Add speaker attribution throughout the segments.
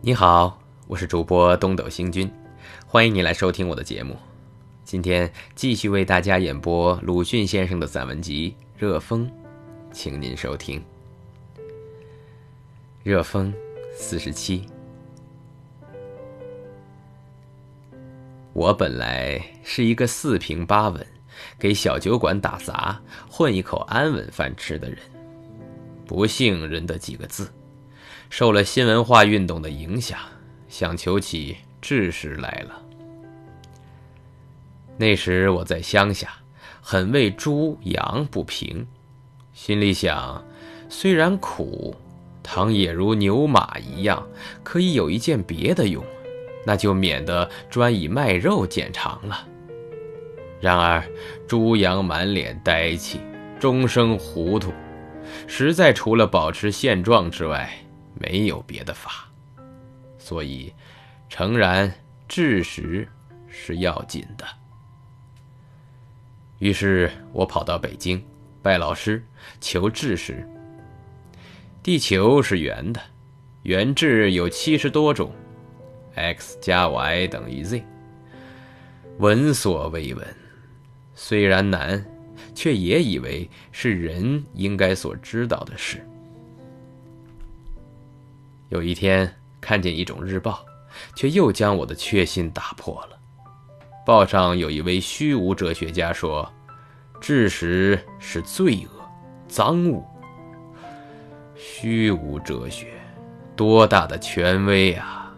Speaker 1: 你好，我是主播东斗星君，欢迎你来收听我的节目。今天继续为大家演播鲁迅先生的散文集《热风》，请您收听《热风》四十七。我本来是一个四平八稳，给小酒馆打杂，混一口安稳饭吃的人，不幸认得几个字。受了新文化运动的影响，想求起志士来了。那时我在乡下，很为猪羊不平，心里想，虽然苦，倘也如牛马一样，可以有一件别的用，那就免得专以卖肉见长了。然而猪羊满脸呆气，终生糊涂，实在除了保持现状之外。没有别的法，所以诚然治时是要紧的。于是我跑到北京拜老师求治时。地球是圆的，圆质有七十多种，x 加 y 等于 z。闻所未闻，虽然难，却也以为是人应该所知道的事。有一天看见一种日报，却又将我的确信打破了。报上有一位虚无哲学家说：“知识是罪恶、赃物。”虚无哲学，多大的权威啊！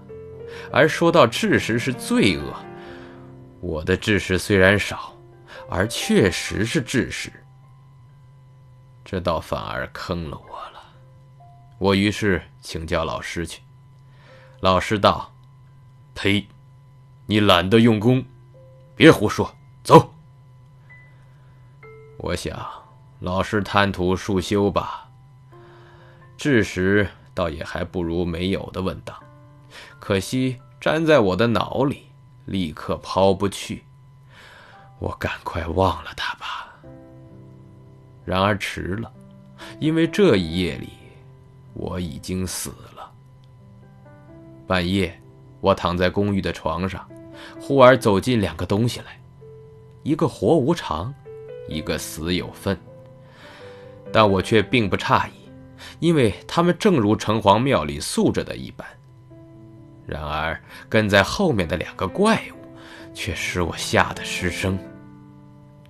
Speaker 1: 而说到知识是罪恶，我的知识虽然少，而确实是知识，这倒反而坑了我。我于是请教老师去。老师道：“呸！你懒得用功，别胡说，走。”我想，老师贪图束修吧。智识倒也还不如没有的稳当，可惜粘在我的脑里，立刻抛不去。我赶快忘了他吧。然而迟了，因为这一夜里。我已经死了。半夜，我躺在公寓的床上，忽而走进两个东西来，一个活无常，一个死有份。但我却并不诧异，因为他们正如城隍庙里塑着的一般。然而跟在后面的两个怪物，却使我吓得失声，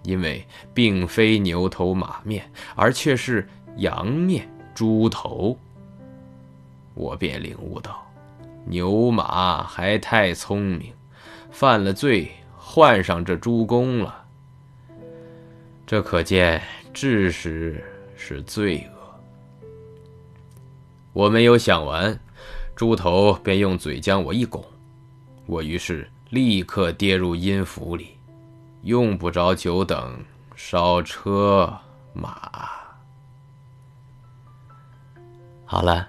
Speaker 1: 因为并非牛头马面，而却是羊面猪头。我便领悟到，牛马还太聪明，犯了罪，换上这猪公了。这可见知识是罪恶。我没有想完，猪头便用嘴将我一拱，我于是立刻跌入阴府里，用不着久等，烧车马。好了。